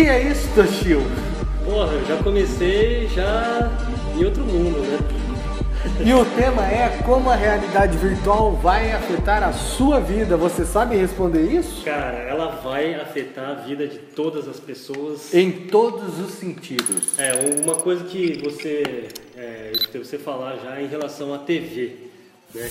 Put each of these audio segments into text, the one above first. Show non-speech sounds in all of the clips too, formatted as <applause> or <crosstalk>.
Que é isso, Toshio? Porra, eu já comecei já em outro mundo, né? E o tema é como a realidade virtual vai afetar a sua vida. Você sabe responder isso? Cara, ela vai afetar a vida de todas as pessoas. Em todos os sentidos. É, uma coisa que você, é, você falar já em relação à TV, né?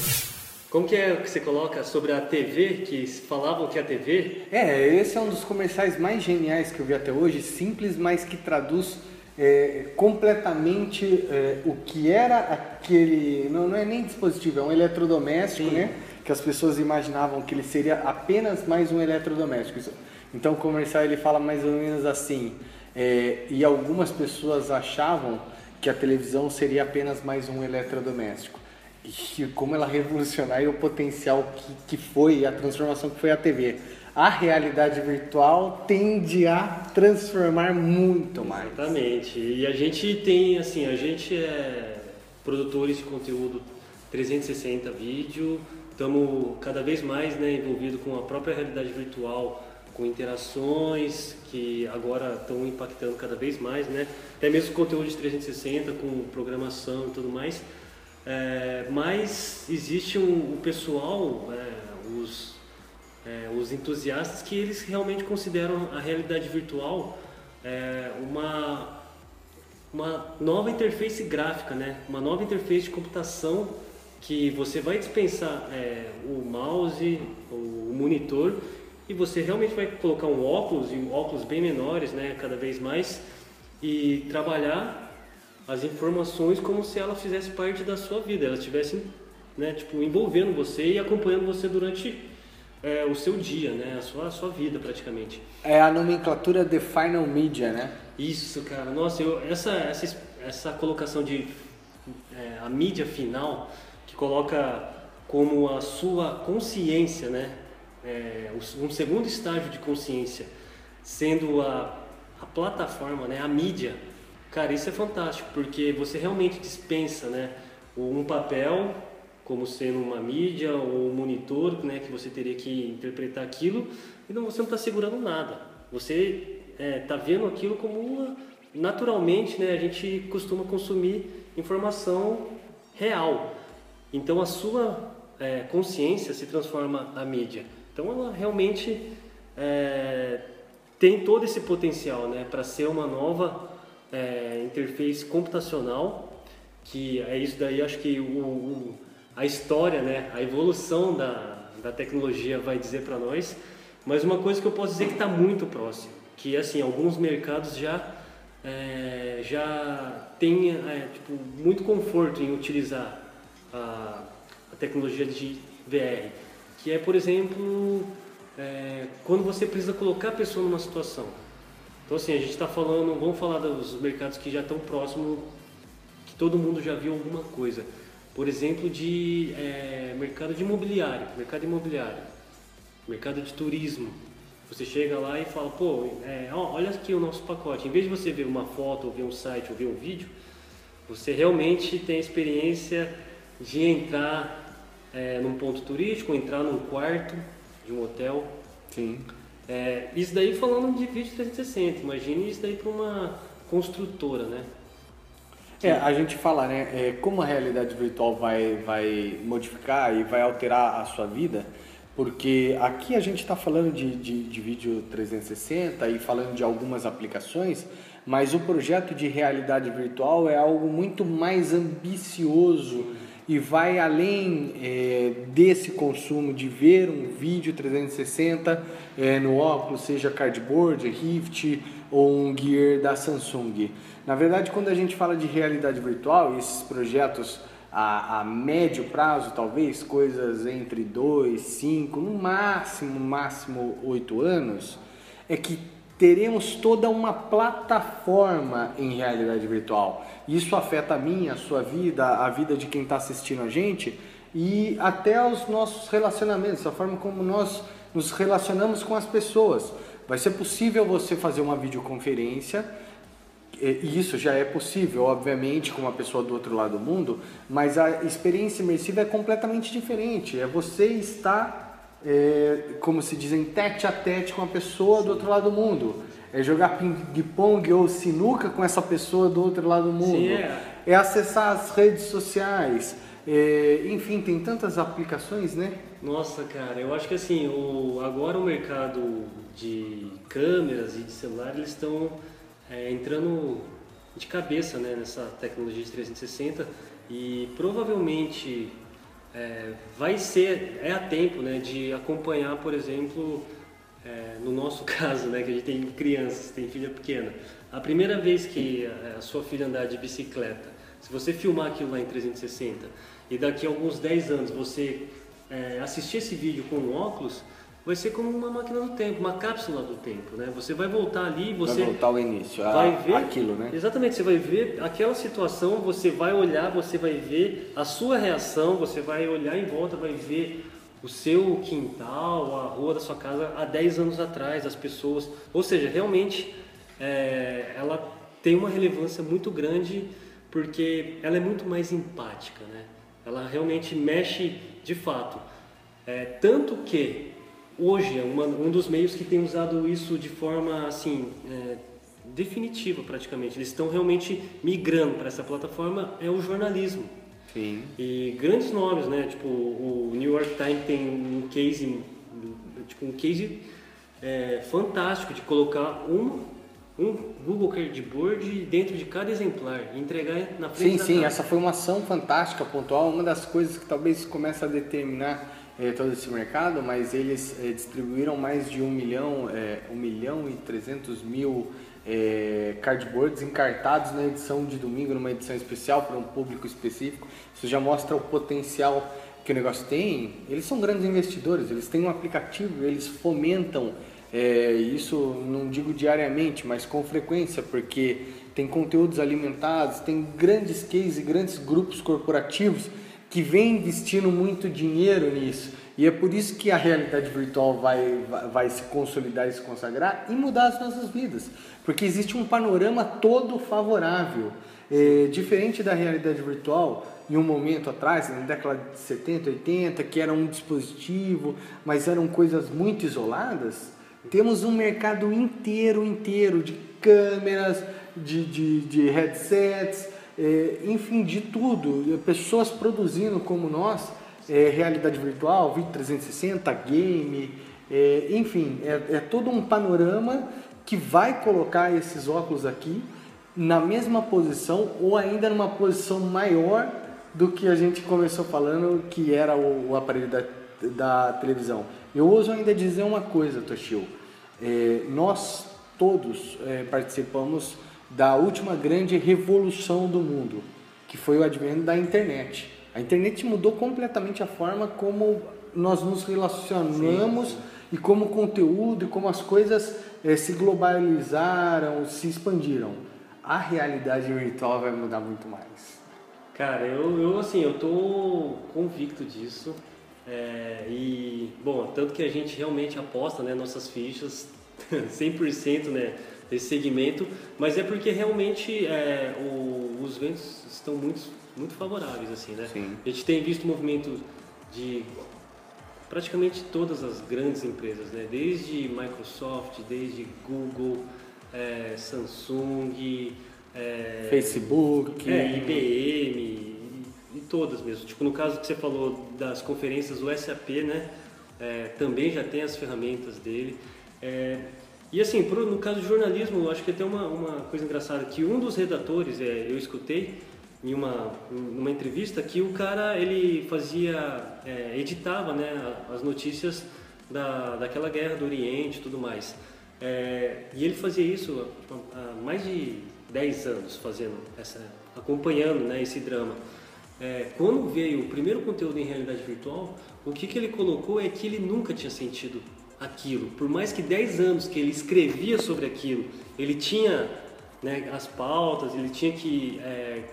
Como que é que você coloca sobre a TV, que falavam que a TV... É, esse é um dos comerciais mais geniais que eu vi até hoje, simples, mas que traduz é, completamente é, o que era aquele... Não, não é nem dispositivo, é um eletrodoméstico, Sim. né? Que as pessoas imaginavam que ele seria apenas mais um eletrodoméstico. Então o comercial ele fala mais ou menos assim, é, e algumas pessoas achavam que a televisão seria apenas mais um eletrodoméstico. E como ela revolucionar e o potencial que, que foi, a transformação que foi a TV. A realidade virtual tende a transformar muito mais. Exatamente. E a gente tem, assim, a gente é produtores de conteúdo 360 vídeo, estamos cada vez mais né, envolvidos com a própria realidade virtual, com interações que agora estão impactando cada vez mais, né? Até mesmo conteúdo de 360, com programação e tudo mais. É, mas existe o pessoal, é, os, é, os entusiastas, que eles realmente consideram a realidade virtual é, uma, uma nova interface gráfica, né? uma nova interface de computação que você vai dispensar é, o mouse, o monitor e você realmente vai colocar um óculos, e óculos bem menores, né? cada vez mais, e trabalhar as informações como se ela fizesse parte da sua vida, ela estivesse né, tipo, envolvendo você e acompanhando você durante é, o seu dia, né, a sua, a sua vida praticamente. É a nomenclatura de Final Media, né? Isso, cara. Nossa, eu, essa, essa, essa colocação de é, a mídia final, que coloca como a sua consciência, né? É, um segundo estágio de consciência, sendo a, a plataforma, né? A mídia. Cara, isso é fantástico, porque você realmente dispensa, né? Um papel como sendo uma mídia ou um monitor, né? Que você teria que interpretar aquilo e você não está segurando nada. Você está vendo aquilo como uma... Naturalmente, né? A gente costuma consumir informação real. Então a sua é, consciência se transforma a mídia. Então ela realmente é, tem todo esse potencial né, para ser uma nova é, interface computacional, que é isso daí, acho que o, o- a história, né, a evolução da, da tecnologia vai dizer para nós. Mas uma coisa que eu posso dizer que está muito próximo, que assim alguns mercados já é, já têm é, tipo, muito conforto em utilizar a, a tecnologia de VR, que é, por exemplo, é, quando você precisa colocar a pessoa numa situação. Então, assim, a gente está falando, vamos falar dos mercados que já estão próximos, que todo mundo já viu alguma coisa. Por exemplo, de é, mercado de imobiliário, mercado imobiliário, mercado de turismo. Você chega lá e fala, pô, é, ó, olha aqui o nosso pacote. Em vez de você ver uma foto, ou ver um site, ou ver um vídeo, você realmente tem a experiência de entrar é, num ponto turístico, entrar num quarto de um hotel. Sim. É, isso daí falando de vídeo 360, imagine isso daí para uma construtora, né? É, a gente fala, né, é, como a realidade virtual vai, vai modificar e vai alterar a sua vida, porque aqui a gente está falando de, de, de vídeo 360 e falando de algumas aplicações, mas o projeto de realidade virtual é algo muito mais ambicioso e vai além é, desse consumo de ver um vídeo 360 é, no óculos, seja cardboard, Rift ou um Gear da Samsung. Na verdade, quando a gente fala de realidade virtual, esses projetos a, a médio prazo, talvez, coisas entre 2, 5, no máximo, máximo 8 anos, é que teremos toda uma plataforma em realidade virtual. Isso afeta a minha, a sua vida, a vida de quem está assistindo a gente e até os nossos relacionamentos, a forma como nós nos relacionamos com as pessoas. Vai ser possível você fazer uma videoconferência e isso já é possível, obviamente, com uma pessoa do outro lado do mundo, mas a experiência imersiva é completamente diferente. É você estar, é, como se diz, em tete a tete com a pessoa do outro lado do mundo. é jogar ping-pong ou sinuca com essa pessoa do outro lado do mundo, Sim, é. é acessar as redes sociais, é, enfim, tem tantas aplicações, né? Nossa, cara, eu acho que assim, o, agora o mercado de câmeras e de celular, eles estão é, entrando de cabeça né, nessa tecnologia de 360 e provavelmente é, vai ser, é a tempo né, de acompanhar, por exemplo, é, no nosso <laughs> caso, né, que a gente tem crianças, tem filha pequena, a primeira vez que a, sua filha andar de bicicleta, se você filmar aquilo lá em 360 e daqui a alguns 10 anos você é, assistir esse vídeo com óculos, vai ser como uma máquina do tempo, uma cápsula do tempo, né? Você vai voltar ali, você vai voltar ao início, a, vai ver aquilo, né? Exatamente, você vai ver aquela situação, você vai olhar, você vai ver a sua reação, você vai olhar em volta, vai ver o seu quintal, a rua da sua casa há 10 anos atrás, as pessoas, ou seja, realmente é, ela tem uma relevância muito grande porque ela é muito mais empática, né? Ela realmente mexe de fato. É, tanto que hoje é uma, um dos meios que tem usado isso de forma assim é, definitiva praticamente. Eles estão realmente migrando para essa plataforma é o jornalismo. Sim. E grandes nomes, né? Tipo o New York Times tem um case, tipo um case é, fantástico de colocar um um Google Cardboard dentro de cada exemplar e entregar na frente Sim, da sim, casa. essa foi uma ação fantástica, pontual, uma das coisas que talvez comece a determinar eh, todo esse mercado, mas eles eh, distribuíram mais de um milhão, eh, um milhão e trezentos mil cardboards encartados na edição de domingo, numa edição especial para um público específico. Isso já mostra o potencial que o negócio tem. Eles são grandes investidores, eles têm um aplicativo, eles fomentam é, isso não digo diariamente, mas com frequência, porque tem conteúdos alimentados, tem grandes cases grandes grupos corporativos que vêm investindo muito dinheiro nisso. E é por isso que a realidade virtual vai, vai, vai se consolidar e se consagrar e mudar as nossas vidas. Porque existe um panorama todo favorável. É, diferente da realidade virtual, em um momento atrás, na década de 70, 80, que era um dispositivo, mas eram coisas muito isoladas, temos um mercado inteiro, inteiro de câmeras, de, de, de headsets, enfim, de tudo. Pessoas produzindo como nós, é, realidade virtual, vídeo 360, game, é, enfim, é, é todo um panorama que vai colocar esses óculos aqui na mesma posição ou ainda numa posição maior do que a gente começou falando que era o, o aparelho da, da televisão. Eu ouso ainda dizer uma coisa, Toshio. É, nós todos é, participamos da última grande revolução do mundo, que foi o advento da internet. A internet mudou completamente a forma como nós nos relacionamos sim, sim. e como o conteúdo e como as coisas é, se globalizaram, se expandiram. A realidade virtual vai mudar muito mais. Cara, eu, eu assim, eu tô convicto disso. É, e, bom, tanto que a gente realmente aposta né, nossas fichas <laughs> 100% né, desse segmento, mas é porque realmente é, o, os ventos estão muito, muito favoráveis. Assim, né? Sim. A gente tem visto movimento de praticamente todas as grandes empresas, né? desde Microsoft, desde Google, é, Samsung, é, Facebook, é, IBM, e todas mesmo. Tipo, no caso que você falou das conferências, o SAP, né, é, também já tem as ferramentas dele. E assim, pro, no caso de jornalismo, acho que tem uma, uma coisa engraçada, que um dos redatores, é, eu escutei em uma, numa entrevista, que o cara, ele fazia, é, editava, né, as notícias da, daquela guerra do Oriente e tudo mais. É, e ele fazia isso há mais de 10 anos, fazendo essa, acompanhando né, esse drama é, quando veio o primeiro conteúdo em realidade virtual, o que, que ele colocou é que ele nunca tinha sentido aquilo. Por mais que 10 anos que ele escrevia sobre aquilo, ele tinha né, as pautas, ele tinha que é,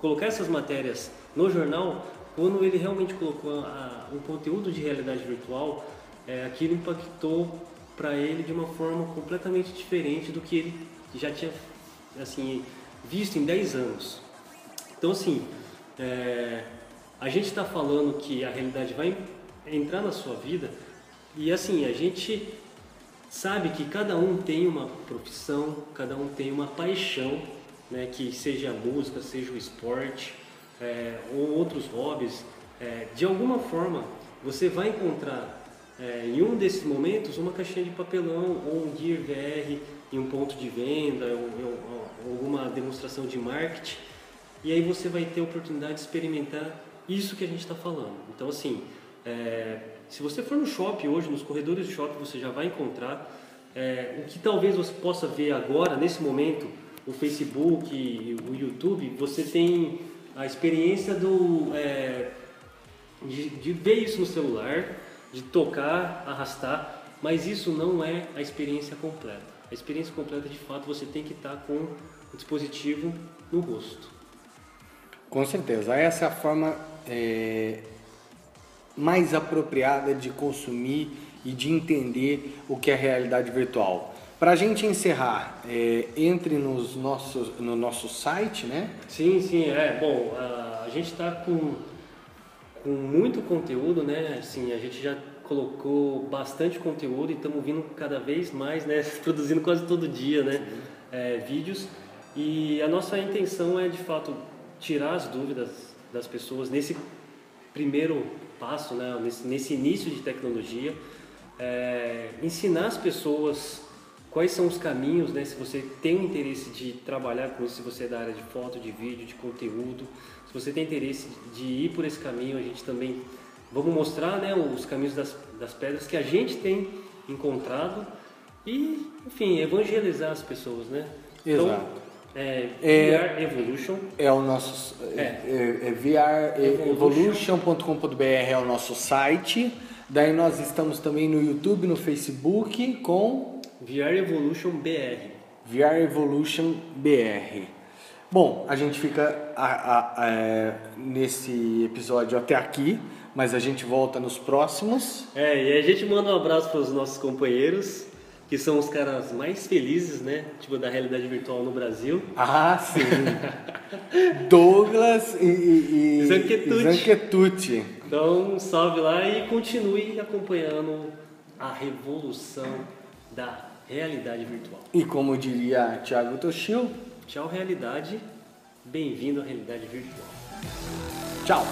colocar essas matérias no jornal, quando ele realmente colocou a, um conteúdo de realidade virtual, é, aquilo impactou para ele de uma forma completamente diferente do que ele já tinha assim visto em 10 anos. Então assim, é, a gente está falando que a realidade vai entrar na sua vida e assim, a gente sabe que cada um tem uma profissão, cada um tem uma paixão, né, que seja a música, seja o esporte é, ou outros hobbies, é, de alguma forma você vai encontrar é, em um desses momentos uma caixinha de papelão ou um Gear VR em um ponto de venda ou, ou, ou alguma demonstração de marketing e aí você vai ter a oportunidade de experimentar isso que a gente está falando. Então assim, é, se você for no shopping hoje, nos corredores do shopping, você já vai encontrar é, o que talvez você possa ver agora, nesse momento, o Facebook, o YouTube, você tem a experiência do, é, de, de ver isso no celular, de tocar, arrastar, mas isso não é a experiência completa. A experiência completa, de fato, você tem que estar com o dispositivo no rosto. Com certeza. Essa é a forma é, mais apropriada de consumir e de entender o que é realidade virtual. Para a gente encerrar, é, entre nos nossos, no nosso site, né? Sim, sim, é. Bom, a, a gente está com, com muito conteúdo, né? Assim, a gente já colocou bastante conteúdo e estamos vindo cada vez mais, né? <laughs> Produzindo quase todo dia, né? É, vídeos. E a nossa intenção é, de fato, tirar as dúvidas das pessoas nesse primeiro passo, né? Nesse, nesse início de tecnologia. É, ensinar as pessoas quais são os caminhos, né? Se você tem interesse de trabalhar com isso, se você é da área de foto, de vídeo, de conteúdo, se você tem interesse de ir por esse caminho, a gente também vamos mostrar, né, os caminhos das, das pedras que a gente tem encontrado e, enfim, evangelizar as pessoas, né? Exato. Então, é, VR é, Evolution. É o nosso é, é, é VREvolution.com.br é o nosso site. Daí nós estamos também no YouTube, no Facebook com VR Evolution BR. VR Evolution BR. Bom, a gente fica a, a, a, nesse episódio até aqui, mas a gente volta nos próximos. É, e a gente manda um abraço para os nossos companheiros, que são os caras mais felizes, né? Tipo, da realidade virtual no Brasil. Ah, sim! <laughs> Douglas e, e, e Zanquetucci. Zanquetucci. Então, salve lá e continue acompanhando a revolução da realidade virtual. E como diria Thiago Toshio, tchau realidade, bem-vindo à realidade virtual. Tchau.